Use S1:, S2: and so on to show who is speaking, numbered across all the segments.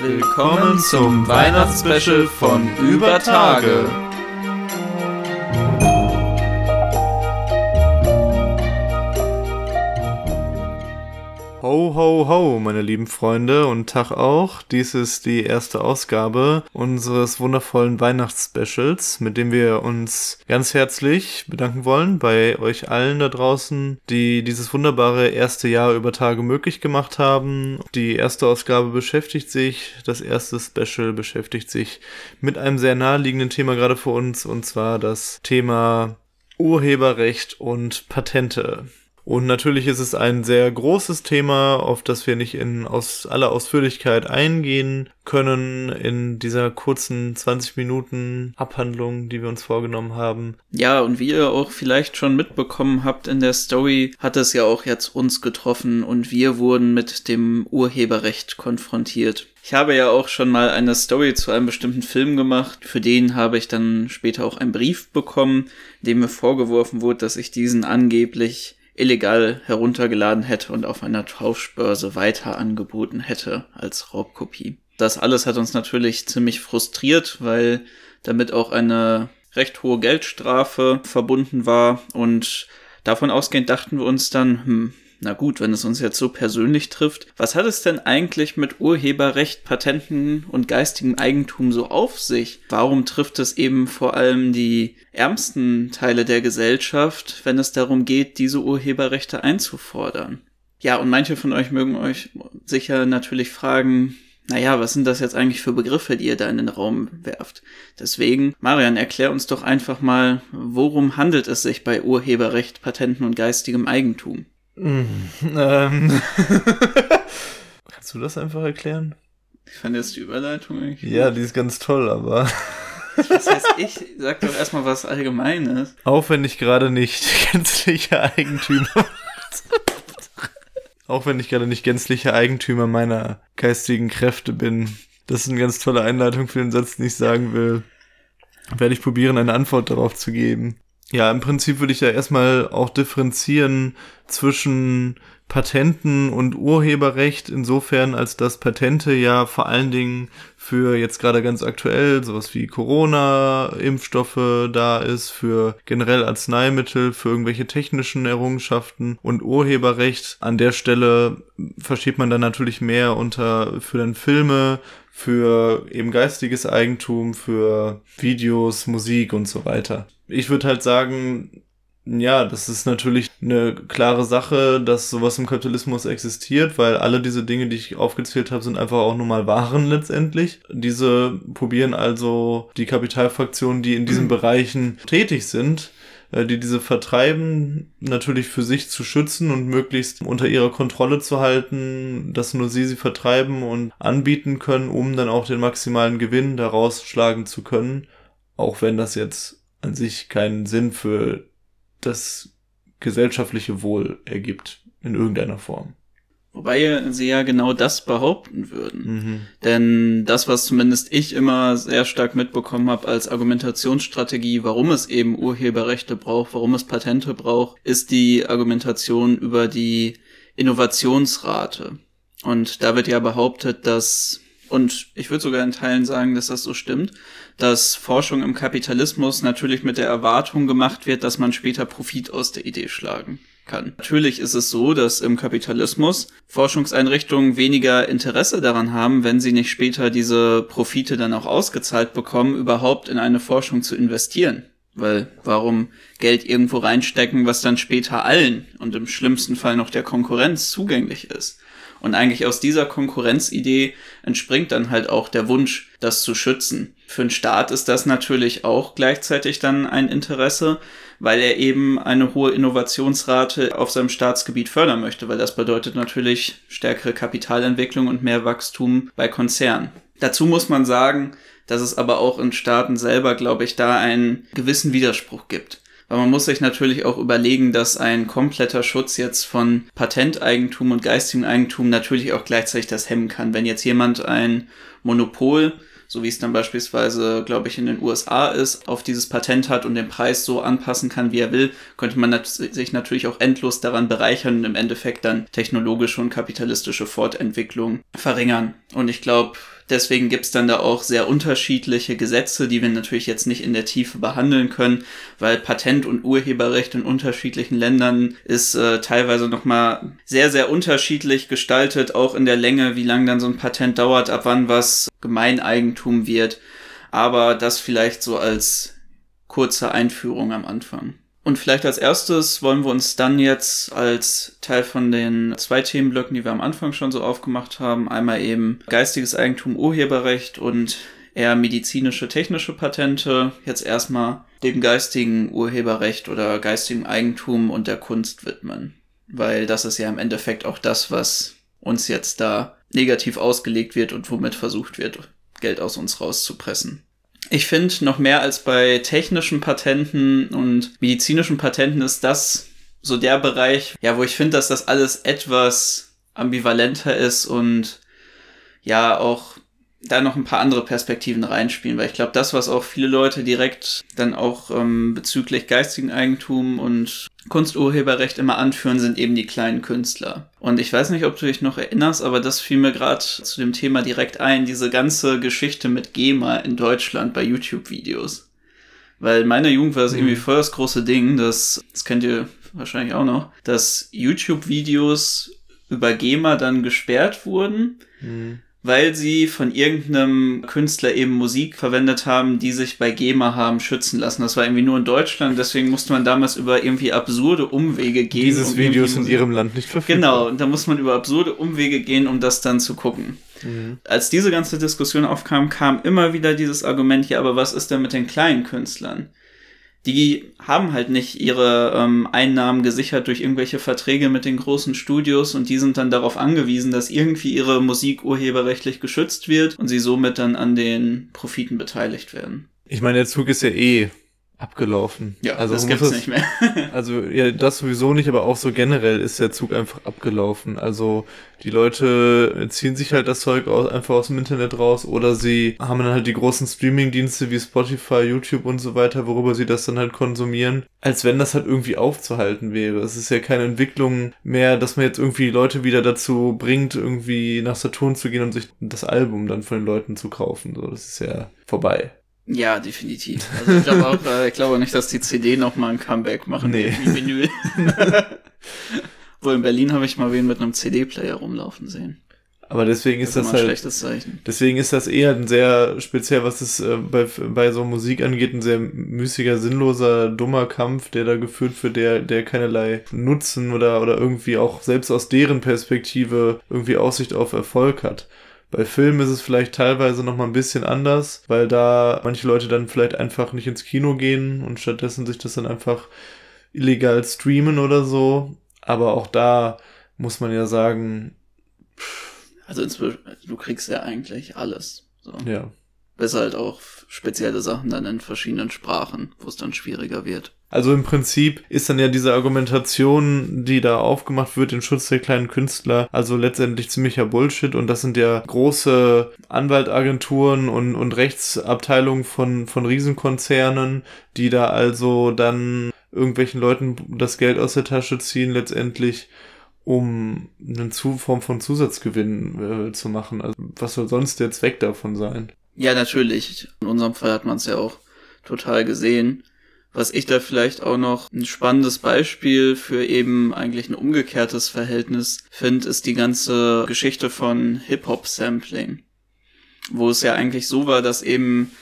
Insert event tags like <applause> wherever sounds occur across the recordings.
S1: Willkommen zum Weihnachtsspecial von Über Tage.
S2: Ho, ho, ho, meine lieben Freunde und Tag auch. Dies ist die erste Ausgabe unseres wundervollen Weihnachtsspecials, mit dem wir uns ganz herzlich bedanken wollen bei euch allen da draußen, die dieses wunderbare erste Jahr über Tage möglich gemacht haben. Die erste Ausgabe beschäftigt sich, das erste Special beschäftigt sich mit einem sehr naheliegenden Thema gerade für uns, und zwar das Thema Urheberrecht und Patente. Und natürlich ist es ein sehr großes Thema, auf das wir nicht in aus aller Ausführlichkeit eingehen können in dieser kurzen 20 Minuten Abhandlung, die wir uns vorgenommen haben.
S1: Ja, und wie ihr auch vielleicht schon mitbekommen habt in der Story, hat es ja auch jetzt uns getroffen und wir wurden mit dem Urheberrecht konfrontiert. Ich habe ja auch schon mal eine Story zu einem bestimmten Film gemacht. Für den habe ich dann später auch einen Brief bekommen, dem mir vorgeworfen wurde, dass ich diesen angeblich illegal heruntergeladen hätte und auf einer Tauschbörse weiter angeboten hätte als Raubkopie. Das alles hat uns natürlich ziemlich frustriert, weil damit auch eine recht hohe Geldstrafe verbunden war und davon ausgehend dachten wir uns dann, hm, na gut, wenn es uns jetzt so persönlich trifft, was hat es denn eigentlich mit Urheberrecht, Patenten und geistigem Eigentum so auf sich? Warum trifft es eben vor allem die ärmsten Teile der Gesellschaft, wenn es darum geht, diese Urheberrechte einzufordern? Ja, und manche von euch mögen euch sicher natürlich fragen, naja, was sind das jetzt eigentlich für Begriffe, die ihr da in den Raum werft? Deswegen, Marian, erklär uns doch einfach mal, worum handelt es sich bei Urheberrecht, Patenten und geistigem Eigentum? Mm, ähm. <laughs>
S2: Kannst du das einfach erklären?
S1: Ich fand jetzt die Überleitung eigentlich.
S2: Ja, die ist ganz toll, aber. <laughs>
S1: Was heißt ich? Sag doch erstmal was Allgemeines.
S2: Auch wenn ich gerade nicht <laughs> gänzlicher Eigentümer. auch wenn ich gerade nicht gänzlicher Eigentümer meiner geistigen Kräfte bin. Das ist eine ganz tolle Einleitung für den Satz, den ich sagen will. Werde ich probieren, eine Antwort darauf zu geben. Ja, im Prinzip würde ich ja erstmal auch differenzieren zwischen Patenten und Urheberrecht insofern, als dass Patente ja vor allen Dingen für jetzt gerade ganz aktuell sowas wie Corona-Impfstoffe da ist, für generell Arzneimittel, für irgendwelche technischen Errungenschaften und Urheberrecht. An der Stelle versteht man dann natürlich mehr unter für dann Filme, für eben geistiges Eigentum, für Videos, Musik und so weiter. Ich würde halt sagen, ja, das ist natürlich eine klare Sache, dass sowas im Kapitalismus existiert, weil alle diese Dinge, die ich aufgezählt habe, sind einfach auch nur mal Waren letztendlich. Diese probieren also die Kapitalfraktionen, die in diesen <clears throat> Bereichen tätig sind, äh, die diese vertreiben, natürlich für sich zu schützen und möglichst unter ihrer Kontrolle zu halten, dass nur sie sie vertreiben und anbieten können, um dann auch den maximalen Gewinn daraus schlagen zu können, auch wenn das jetzt an sich keinen Sinn für das gesellschaftliche Wohl ergibt in irgendeiner Form.
S1: Wobei sie ja genau das behaupten würden. Mhm. Denn das, was zumindest ich immer sehr stark mitbekommen habe als Argumentationsstrategie, warum es eben Urheberrechte braucht, warum es Patente braucht, ist die Argumentation über die Innovationsrate. Und da wird ja behauptet, dass, und ich würde sogar in Teilen sagen, dass das so stimmt, dass Forschung im Kapitalismus natürlich mit der Erwartung gemacht wird, dass man später Profit aus der Idee schlagen kann. Natürlich ist es so, dass im Kapitalismus Forschungseinrichtungen weniger Interesse daran haben, wenn sie nicht später diese Profite dann auch ausgezahlt bekommen, überhaupt in eine Forschung zu investieren. Weil warum Geld irgendwo reinstecken, was dann später allen und im schlimmsten Fall noch der Konkurrenz zugänglich ist? Und eigentlich aus dieser Konkurrenzidee entspringt dann halt auch der Wunsch, das zu schützen. Für den Staat ist das natürlich auch gleichzeitig dann ein Interesse, weil er eben eine hohe Innovationsrate auf seinem Staatsgebiet fördern möchte, weil das bedeutet natürlich stärkere Kapitalentwicklung und mehr Wachstum bei Konzernen. Dazu muss man sagen, dass es aber auch in Staaten selber, glaube ich, da einen gewissen Widerspruch gibt. Weil man muss sich natürlich auch überlegen, dass ein kompletter Schutz jetzt von Patenteigentum und geistigem Eigentum natürlich auch gleichzeitig das hemmen kann. Wenn jetzt jemand ein Monopol so wie es dann beispielsweise, glaube ich, in den USA ist, auf dieses Patent hat und den Preis so anpassen kann, wie er will, könnte man nat sich natürlich auch endlos daran bereichern und im Endeffekt dann technologische und kapitalistische Fortentwicklung verringern. Und ich glaube, Deswegen gibt's dann da auch sehr unterschiedliche Gesetze, die wir natürlich jetzt nicht in der Tiefe behandeln können, weil Patent- und Urheberrecht in unterschiedlichen Ländern ist äh, teilweise nochmal sehr, sehr unterschiedlich gestaltet, auch in der Länge, wie lang dann so ein Patent dauert, ab wann was Gemeineigentum wird. Aber das vielleicht so als kurze Einführung am Anfang. Und vielleicht als erstes wollen wir uns dann jetzt als Teil von den zwei Themenblöcken, die wir am Anfang schon so aufgemacht haben, einmal eben geistiges Eigentum, Urheberrecht und eher medizinische, technische Patente, jetzt erstmal dem geistigen Urheberrecht oder geistigen Eigentum und der Kunst widmen. Weil das ist ja im Endeffekt auch das, was uns jetzt da negativ ausgelegt wird und womit versucht wird, Geld aus uns rauszupressen. Ich finde, noch mehr als bei technischen Patenten und medizinischen Patenten ist das so der Bereich, ja, wo ich finde, dass das alles etwas ambivalenter ist und ja auch da noch ein paar andere Perspektiven reinspielen, weil ich glaube, das, was auch viele Leute direkt dann auch ähm, bezüglich geistigen Eigentum und Kunsturheberrecht immer anführen, sind eben die kleinen Künstler. Und ich weiß nicht, ob du dich noch erinnerst, aber das fiel mir gerade zu dem Thema direkt ein, diese ganze Geschichte mit GEMA in Deutschland bei YouTube-Videos. Weil in meiner Jugend war das mhm. irgendwie voll das große Ding, dass, das kennt ihr wahrscheinlich auch noch, dass YouTube-Videos über GEMA dann gesperrt wurden. Mhm weil sie von irgendeinem Künstler eben Musik verwendet haben, die sich bei GEMA haben schützen lassen. Das war irgendwie nur in Deutschland, deswegen musste man damals über irgendwie absurde Umwege gehen.
S2: Dieses um Video ist in ihrem Land nicht
S1: verfügbar. Genau, und da muss man über absurde Umwege gehen, um das dann zu gucken. Mhm. Als diese ganze Diskussion aufkam, kam immer wieder dieses Argument, ja, aber was ist denn mit den kleinen Künstlern? Die haben halt nicht ihre ähm, Einnahmen gesichert durch irgendwelche Verträge mit den großen Studios und die sind dann darauf angewiesen, dass irgendwie ihre Musik urheberrechtlich geschützt wird und sie somit dann an den Profiten beteiligt werden.
S2: Ich meine, der Zug ist ja eh abgelaufen.
S1: Ja, also das gibt's das, nicht mehr. <laughs>
S2: also ja, das sowieso nicht, aber auch so generell ist der Zug einfach abgelaufen. Also die Leute ziehen sich halt das Zeug aus, einfach aus dem Internet raus oder sie haben dann halt die großen Streaming-Dienste wie Spotify, YouTube und so weiter, worüber sie das dann halt konsumieren, als wenn das halt irgendwie aufzuhalten wäre. Es ist ja keine Entwicklung mehr, dass man jetzt irgendwie Leute wieder dazu bringt, irgendwie nach Saturn zu gehen und sich das Album dann von den Leuten zu kaufen. So, das ist ja vorbei.
S1: Ja, definitiv. Also ich glaube auch, äh, ich glaube nicht, dass die CD noch mal ein Comeback machen
S2: nee. wie Vinyl. <laughs>
S1: Wohl in Berlin habe ich mal wen mit einem CD-Player rumlaufen sehen.
S2: Aber deswegen ist das,
S1: das
S2: halt.
S1: Schlechtes Zeichen.
S2: Deswegen ist das eher ein sehr speziell, was es äh, bei, bei so Musik angeht, ein sehr müßiger, sinnloser, dummer Kampf, der da geführt wird, der, der keinerlei Nutzen oder, oder irgendwie auch selbst aus deren Perspektive irgendwie Aussicht auf Erfolg hat. Bei Filmen ist es vielleicht teilweise noch mal ein bisschen anders, weil da manche Leute dann vielleicht einfach nicht ins Kino gehen und stattdessen sich das dann einfach illegal streamen oder so. Aber auch da muss man ja sagen.
S1: Also inzwischen, du kriegst ja eigentlich alles. So.
S2: Ja.
S1: Bis halt auch spezielle Sachen dann in verschiedenen Sprachen, wo es dann schwieriger wird.
S2: Also im Prinzip ist dann ja diese Argumentation, die da aufgemacht wird, den Schutz der kleinen Künstler, also letztendlich ziemlicher Bullshit und das sind ja große Anwaltagenturen und, und Rechtsabteilungen von, von Riesenkonzernen, die da also dann irgendwelchen Leuten das Geld aus der Tasche ziehen letztendlich um eine Form von Zusatzgewinn äh, zu machen. Also was soll sonst der Zweck davon sein?
S1: Ja, natürlich. In unserem Fall hat man es ja auch total gesehen. Was ich da vielleicht auch noch ein spannendes Beispiel für eben eigentlich ein umgekehrtes Verhältnis finde, ist die ganze Geschichte von Hip-Hop-Sampling. Wo es ja eigentlich so war, dass eben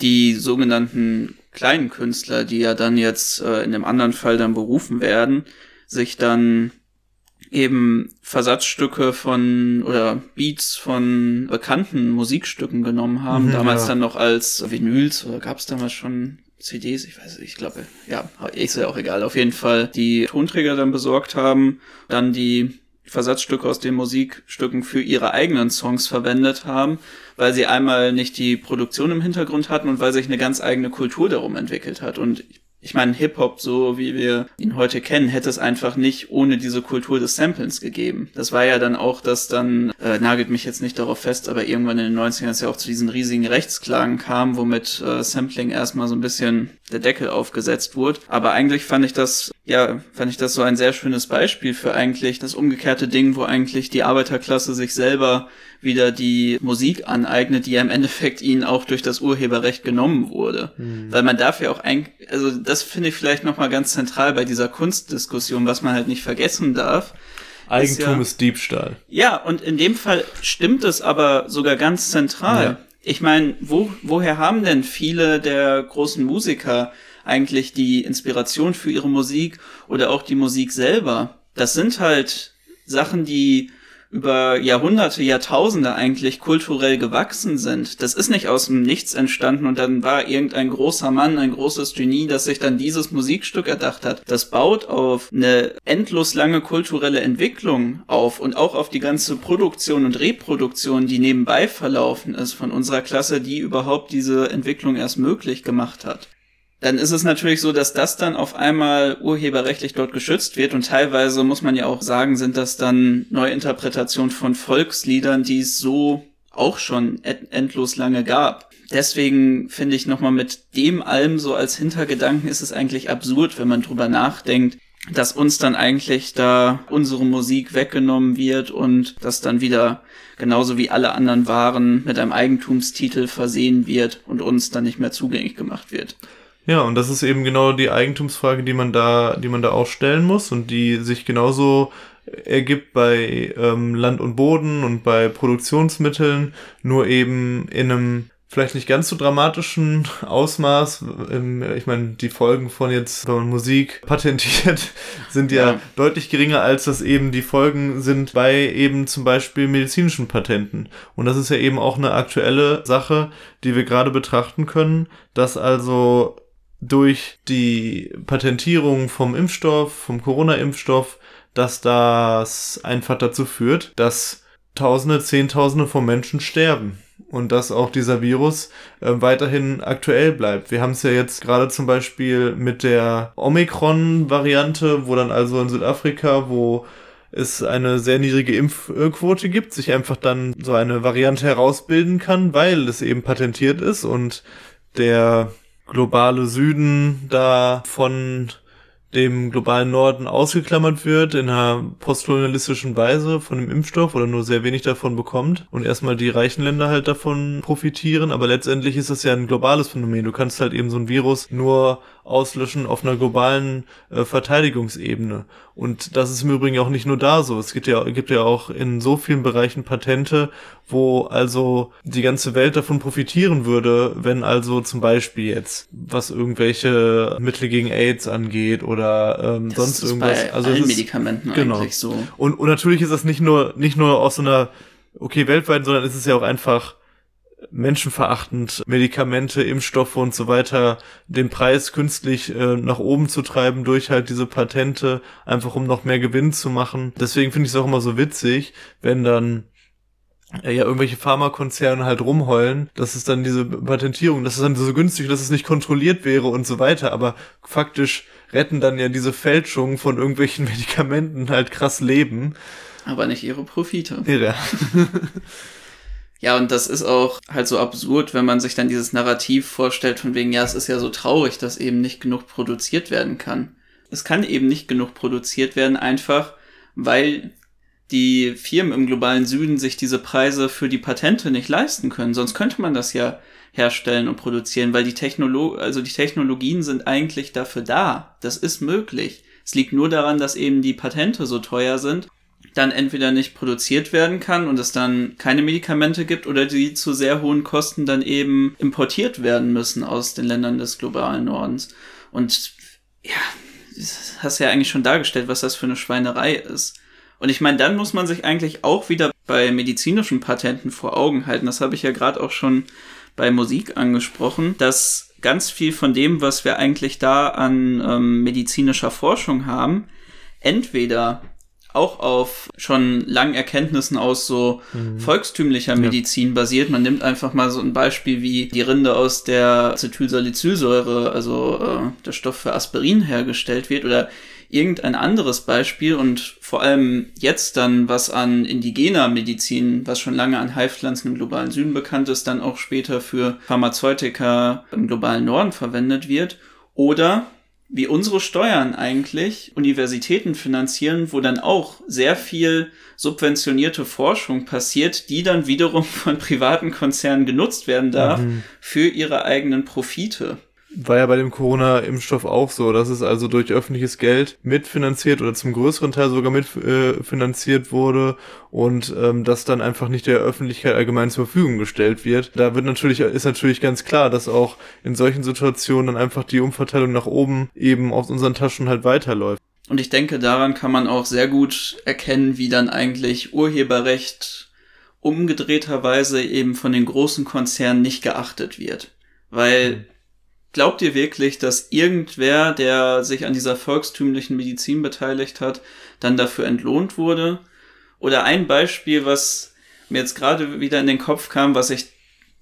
S1: die sogenannten kleinen Künstler, die ja dann jetzt äh, in dem anderen Fall dann berufen werden, sich dann eben Versatzstücke von oder Beats von bekannten Musikstücken genommen haben, mhm, damals ja. dann noch als Vinyls oder gab es damals schon CDs, ich weiß nicht, ich glaube, ja, ist ja auch egal. Auf jeden Fall die Tonträger dann besorgt haben, dann die Versatzstücke aus den Musikstücken für ihre eigenen Songs verwendet haben, weil sie einmal nicht die Produktion im Hintergrund hatten und weil sich eine ganz eigene Kultur darum entwickelt hat. Und ich meine, Hip-Hop, so wie wir ihn heute kennen, hätte es einfach nicht ohne diese Kultur des Samplens gegeben. Das war ja dann auch, dass dann, äh, nagelt mich jetzt nicht darauf fest, aber irgendwann in den 90ern es ja auch zu diesen riesigen Rechtsklagen kam, womit äh, Sampling erstmal so ein bisschen der Deckel aufgesetzt wurde. Aber eigentlich fand ich das, ja, fand ich das so ein sehr schönes Beispiel für eigentlich das umgekehrte Ding, wo eigentlich die Arbeiterklasse sich selber wieder die Musik aneignet, die ja im Endeffekt ihnen auch durch das Urheberrecht genommen wurde. Mhm. Weil man dafür auch ein, also das finde ich vielleicht nochmal ganz zentral bei dieser Kunstdiskussion, was man halt nicht vergessen darf.
S2: Eigentum ist, ja, ist Diebstahl.
S1: Ja, und in dem Fall stimmt es aber sogar ganz zentral. Ja. Ich meine, wo, woher haben denn viele der großen Musiker eigentlich die Inspiration für ihre Musik oder auch die Musik selber? Das sind halt Sachen, die über Jahrhunderte, Jahrtausende eigentlich kulturell gewachsen sind. Das ist nicht aus dem Nichts entstanden und dann war irgendein großer Mann, ein großes Genie, das sich dann dieses Musikstück erdacht hat. Das baut auf eine endlos lange kulturelle Entwicklung auf und auch auf die ganze Produktion und Reproduktion, die nebenbei verlaufen ist von unserer Klasse, die überhaupt diese Entwicklung erst möglich gemacht hat dann ist es natürlich so, dass das dann auf einmal urheberrechtlich dort geschützt wird und teilweise muss man ja auch sagen, sind das dann Neuinterpretationen von Volksliedern, die es so auch schon endlos lange gab. Deswegen finde ich nochmal mit dem allem so als Hintergedanken ist es eigentlich absurd, wenn man drüber nachdenkt, dass uns dann eigentlich da unsere Musik weggenommen wird und das dann wieder genauso wie alle anderen Waren mit einem Eigentumstitel versehen wird und uns dann nicht mehr zugänglich gemacht wird.
S2: Ja, und das ist eben genau die Eigentumsfrage, die man da, die man da auch stellen muss und die sich genauso ergibt bei ähm, Land und Boden und bei Produktionsmitteln, nur eben in einem vielleicht nicht ganz so dramatischen Ausmaß. Ähm, ich meine, die Folgen von jetzt, wenn man Musik <laughs> patentiert, sind ja, ja, deutlich geringer, als das eben die Folgen sind bei eben zum Beispiel medizinischen Patenten. Und das ist ja eben auch eine aktuelle Sache, die wir gerade betrachten können, dass also durch die Patentierung vom Impfstoff, vom Corona-Impfstoff, dass das einfach dazu führt, dass Tausende, Zehntausende von Menschen sterben und dass auch dieser Virus äh, weiterhin aktuell bleibt. Wir haben es ja jetzt gerade zum Beispiel mit der Omikron-Variante, wo dann also in Südafrika, wo es eine sehr niedrige Impfquote gibt, sich einfach dann so eine Variante herausbilden kann, weil es eben patentiert ist und der globale Süden da von dem globalen Norden ausgeklammert wird in einer postkolonialistischen Weise von dem Impfstoff oder nur sehr wenig davon bekommt und erstmal die reichen Länder halt davon profitieren, aber letztendlich ist das ja ein globales Phänomen. Du kannst halt eben so ein Virus nur auslöschen auf einer globalen äh, Verteidigungsebene. Und das ist im Übrigen auch nicht nur da so. Es gibt ja, gibt ja auch in so vielen Bereichen Patente, wo also die ganze Welt davon profitieren würde, wenn also zum Beispiel jetzt, was irgendwelche Mittel gegen AIDS angeht oder ähm, sonst irgendwas.
S1: Bei also allen Medikamenten
S2: genau. eigentlich so. Und, und natürlich ist das nicht nur, nicht nur aus so einer, okay, weltweit, sondern ist es ja auch einfach menschenverachtend Medikamente, Impfstoffe und so weiter den Preis künstlich äh, nach oben zu treiben durch halt diese Patente, einfach um noch mehr Gewinn zu machen. Deswegen finde ich es auch immer so witzig, wenn dann äh, ja irgendwelche Pharmakonzerne halt rumheulen, dass es dann diese Patentierung, dass es dann so günstig, dass es nicht kontrolliert wäre und so weiter, aber faktisch retten dann ja diese Fälschungen von irgendwelchen <laughs> Medikamenten halt krass Leben.
S1: Aber nicht ihre Profite.
S2: Ja. <laughs>
S1: Ja, und das ist auch halt so absurd, wenn man sich dann dieses Narrativ vorstellt, von wegen, ja, es ist ja so traurig, dass eben nicht genug produziert werden kann. Es kann eben nicht genug produziert werden, einfach weil die Firmen im globalen Süden sich diese Preise für die Patente nicht leisten können. Sonst könnte man das ja herstellen und produzieren, weil die Technolo also die Technologien sind eigentlich dafür da. Das ist möglich. Es liegt nur daran, dass eben die Patente so teuer sind dann entweder nicht produziert werden kann und es dann keine Medikamente gibt oder die zu sehr hohen Kosten dann eben importiert werden müssen aus den Ländern des globalen Nordens. Und ja, hast ja eigentlich schon dargestellt, was das für eine Schweinerei ist. Und ich meine, dann muss man sich eigentlich auch wieder bei medizinischen Patenten vor Augen halten. Das habe ich ja gerade auch schon bei Musik angesprochen, dass ganz viel von dem, was wir eigentlich da an ähm, medizinischer Forschung haben, entweder auch auf schon langen Erkenntnissen aus so mhm. volkstümlicher Medizin ja. basiert. Man nimmt einfach mal so ein Beispiel, wie die Rinde aus der Acetylsalicylsäure, also äh, der Stoff für Aspirin hergestellt wird oder irgendein anderes Beispiel und vor allem jetzt dann, was an indigener Medizin, was schon lange an Heilpflanzen im globalen Süden bekannt ist, dann auch später für Pharmazeutika im globalen Norden verwendet wird. Oder wie unsere Steuern eigentlich Universitäten finanzieren, wo dann auch sehr viel subventionierte Forschung passiert, die dann wiederum von privaten Konzernen genutzt werden darf mhm. für ihre eigenen Profite.
S2: War ja bei dem Corona-Impfstoff auch so, dass es also durch öffentliches Geld mitfinanziert oder zum größeren Teil sogar mitfinanziert äh, wurde und ähm, das dann einfach nicht der Öffentlichkeit allgemein zur Verfügung gestellt wird. Da wird natürlich, ist natürlich ganz klar, dass auch in solchen Situationen dann einfach die Umverteilung nach oben eben aus unseren Taschen halt weiterläuft.
S1: Und ich denke, daran kann man auch sehr gut erkennen, wie dann eigentlich Urheberrecht umgedrehterweise eben von den großen Konzernen nicht geachtet wird. Weil Glaubt ihr wirklich, dass irgendwer, der sich an dieser volkstümlichen Medizin beteiligt hat, dann dafür entlohnt wurde? Oder ein Beispiel, was mir jetzt gerade wieder in den Kopf kam, was ich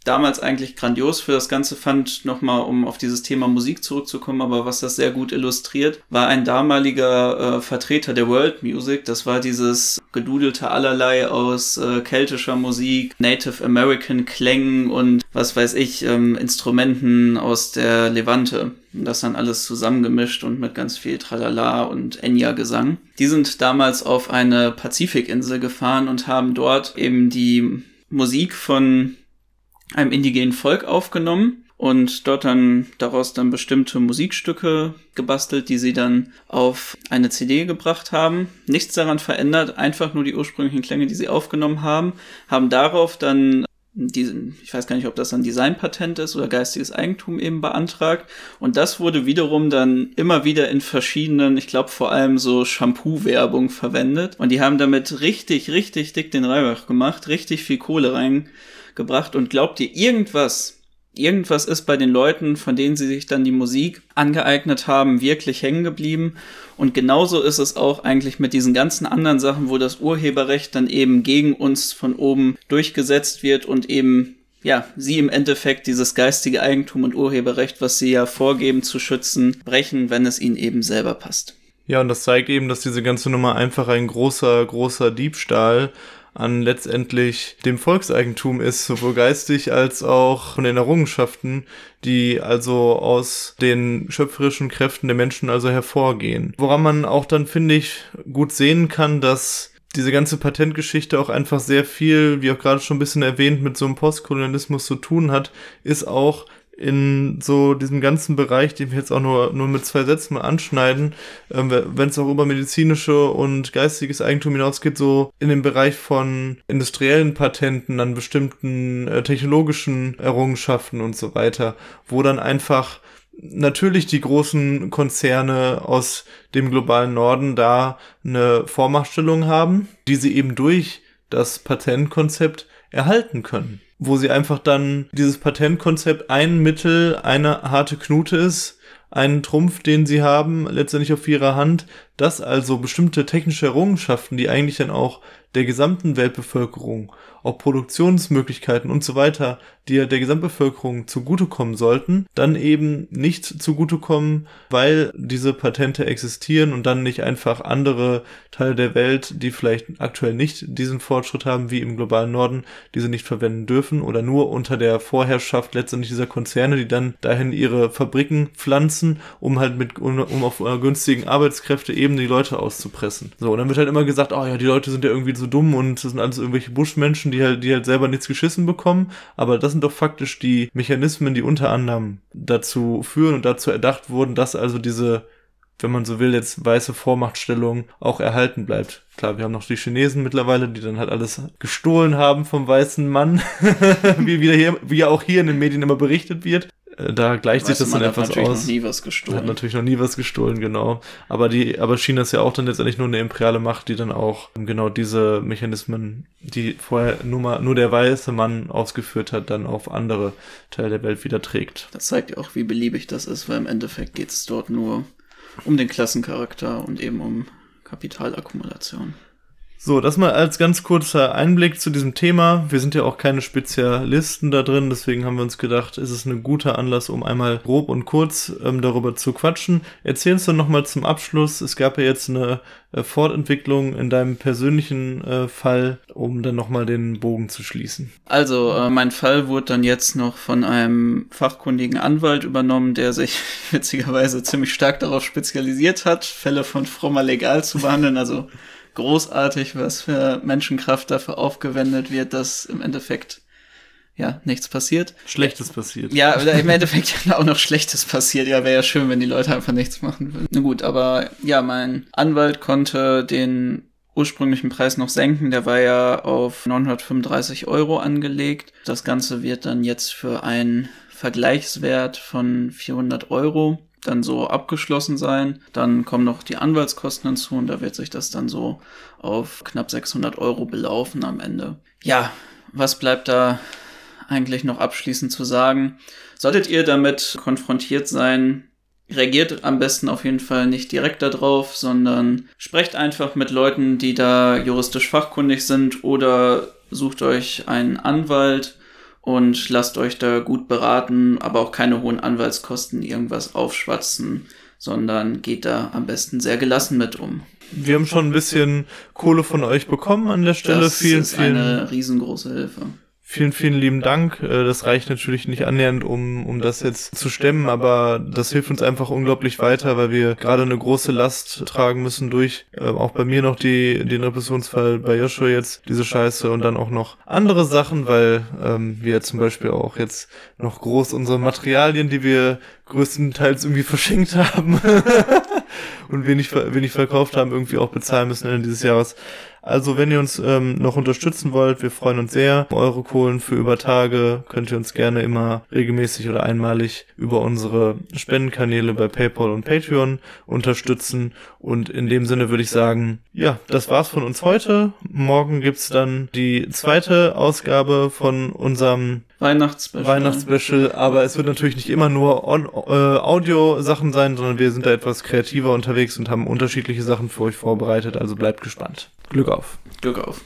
S1: damals eigentlich grandios für das Ganze fand, nochmal um auf dieses Thema Musik zurückzukommen, aber was das sehr gut illustriert, war ein damaliger äh, Vertreter der World Music. Das war dieses gedudelte allerlei aus äh, keltischer Musik, Native American Klängen und was weiß ich, ähm, Instrumenten aus der Levante. Das dann alles zusammengemischt und mit ganz viel Tralala und Enya-Gesang. Die sind damals auf eine Pazifikinsel gefahren und haben dort eben die Musik von einem indigenen Volk aufgenommen und dort dann daraus dann bestimmte Musikstücke gebastelt, die sie dann auf eine CD gebracht haben. Nichts daran verändert, einfach nur die ursprünglichen Klänge, die sie aufgenommen haben, haben darauf dann diesen, ich weiß gar nicht, ob das ein Designpatent ist oder geistiges Eigentum eben beantragt. Und das wurde wiederum dann immer wieder in verschiedenen, ich glaube vor allem so Shampoo-Werbung verwendet. Und die haben damit richtig, richtig dick den Reibach gemacht, richtig viel Kohle rein gebracht und glaubt ihr irgendwas, irgendwas ist bei den Leuten, von denen sie sich dann die Musik angeeignet haben, wirklich hängen geblieben. Und genauso ist es auch eigentlich mit diesen ganzen anderen Sachen, wo das Urheberrecht dann eben gegen uns von oben durchgesetzt wird und eben ja, sie im Endeffekt dieses geistige Eigentum und Urheberrecht, was sie ja vorgeben zu schützen, brechen, wenn es ihnen eben selber passt.
S2: Ja, und das zeigt eben, dass diese ganze Nummer einfach ein großer, großer Diebstahl an letztendlich dem Volkseigentum ist, sowohl geistig als auch von den Errungenschaften, die also aus den schöpferischen Kräften der Menschen also hervorgehen. Woran man auch dann, finde ich, gut sehen kann, dass diese ganze Patentgeschichte auch einfach sehr viel, wie auch gerade schon ein bisschen erwähnt, mit so einem Postkolonialismus zu tun hat, ist auch, in so diesem ganzen Bereich, den wir jetzt auch nur, nur mit zwei Sätzen mal anschneiden, ähm, wenn es auch über medizinische und geistiges Eigentum hinausgeht, so in dem Bereich von industriellen Patenten an bestimmten äh, technologischen Errungenschaften und so weiter, wo dann einfach natürlich die großen Konzerne aus dem globalen Norden da eine Vormachtstellung haben, die sie eben durch das Patentkonzept erhalten können wo sie einfach dann dieses Patentkonzept ein Mittel, eine harte Knute ist, einen Trumpf, den sie haben, letztendlich auf ihrer Hand, dass also bestimmte technische Errungenschaften, die eigentlich dann auch der gesamten Weltbevölkerung auch Produktionsmöglichkeiten und so weiter, die ja der Gesamtbevölkerung zugutekommen sollten, dann eben nicht zugutekommen, weil diese Patente existieren und dann nicht einfach andere Teile der Welt, die vielleicht aktuell nicht diesen Fortschritt haben wie im globalen Norden, diese nicht verwenden dürfen oder nur unter der Vorherrschaft letztendlich dieser Konzerne, die dann dahin ihre Fabriken pflanzen, um halt mit, um, auf einer günstigen Arbeitskräfte eben die Leute auszupressen. So, und dann wird halt immer gesagt, oh ja, die Leute sind ja irgendwie so dumm und das sind alles irgendwelche Buschmenschen, die halt, die halt selber nichts geschissen bekommen. Aber das sind doch faktisch die Mechanismen, die unter anderem dazu führen und dazu erdacht wurden, dass also diese wenn man so will, jetzt weiße Vormachtstellung auch erhalten bleibt. Klar, wir haben noch die Chinesen mittlerweile, die dann halt alles gestohlen haben vom weißen Mann, <laughs> wie, wieder hier, wie ja auch hier in den Medien immer berichtet wird. Äh, da gleicht sich das dann etwas
S1: natürlich
S2: aus.
S1: Noch nie was gestohlen.
S2: Hat natürlich noch nie was gestohlen, genau. Aber die, aber China ist ja auch dann letztendlich nur eine imperiale Macht, die dann auch genau diese Mechanismen, die vorher nur mal, nur der weiße Mann ausgeführt hat, dann auf andere Teile der Welt wieder trägt.
S1: Das zeigt ja auch, wie beliebig das ist, weil im Endeffekt geht es dort nur um den Klassencharakter und eben um Kapitalakkumulation.
S2: So, das mal als ganz kurzer Einblick zu diesem Thema. Wir sind ja auch keine Spezialisten da drin, deswegen haben wir uns gedacht, ist es ein guter Anlass, um einmal grob und kurz ähm, darüber zu quatschen. Erzähl uns dann nochmal zum Abschluss. Es gab ja jetzt eine äh, Fortentwicklung in deinem persönlichen äh, Fall, um dann nochmal den Bogen zu schließen.
S1: Also, äh, mein Fall wurde dann jetzt noch von einem fachkundigen Anwalt übernommen, der sich <laughs> witzigerweise ziemlich stark darauf spezialisiert hat, Fälle von frommer legal zu behandeln. Also großartig, was für Menschenkraft dafür aufgewendet wird, dass im Endeffekt ja nichts passiert.
S2: Schlechtes passiert.
S1: Ja, im Endeffekt <laughs> auch noch Schlechtes passiert. Ja, wäre ja schön, wenn die Leute einfach nichts machen würden. Na gut, aber ja, mein Anwalt konnte den ursprünglichen Preis noch senken. Der war ja auf 935 Euro angelegt. Das Ganze wird dann jetzt für einen Vergleichswert von 400 Euro dann so abgeschlossen sein. Dann kommen noch die Anwaltskosten hinzu und da wird sich das dann so auf knapp 600 Euro belaufen am Ende. Ja, was bleibt da eigentlich noch abschließend zu sagen? Solltet ihr damit konfrontiert sein, reagiert am besten auf jeden Fall nicht direkt darauf, sondern sprecht einfach mit Leuten, die da juristisch fachkundig sind oder sucht euch einen Anwalt und lasst euch da gut beraten, aber auch keine hohen Anwaltskosten irgendwas aufschwatzen, sondern geht da am besten sehr gelassen mit um.
S2: Wir haben schon ein bisschen Kohle von euch bekommen an der Stelle.
S1: Das vielen, ist vielen, eine riesengroße Hilfe.
S2: Vielen, vielen lieben Dank. Äh, das reicht natürlich nicht annähernd, um, um das jetzt zu stemmen, aber das hilft uns einfach unglaublich weiter, weil wir gerade eine große Last tragen müssen durch äh, auch bei mir noch die, den Repressionsfall bei Joshua jetzt, diese Scheiße und dann auch noch andere Sachen, weil ähm, wir zum Beispiel auch jetzt noch groß unsere Materialien, die wir größtenteils irgendwie verschenkt haben <laughs> <laughs> und wenig, wenig verkauft haben, irgendwie auch bezahlen müssen Ende dieses Jahres. Also wenn ihr uns ähm, noch unterstützen wollt, wir freuen uns sehr. Eure Kohlen für über Tage könnt ihr uns gerne immer regelmäßig oder einmalig über unsere Spendenkanäle bei PayPal und Patreon unterstützen. Und in dem Sinne würde ich sagen, ja, das war's von uns heute. Morgen gibt's dann die zweite Ausgabe von unserem
S1: Weihnachtsspecial.
S2: Weihnachtsspecial, aber es wird natürlich nicht immer nur on, äh, Audio-Sachen sein, sondern wir sind da etwas kreativer unterwegs und haben unterschiedliche Sachen für euch vorbereitet, also bleibt gespannt. Glück auf.
S1: Glück auf.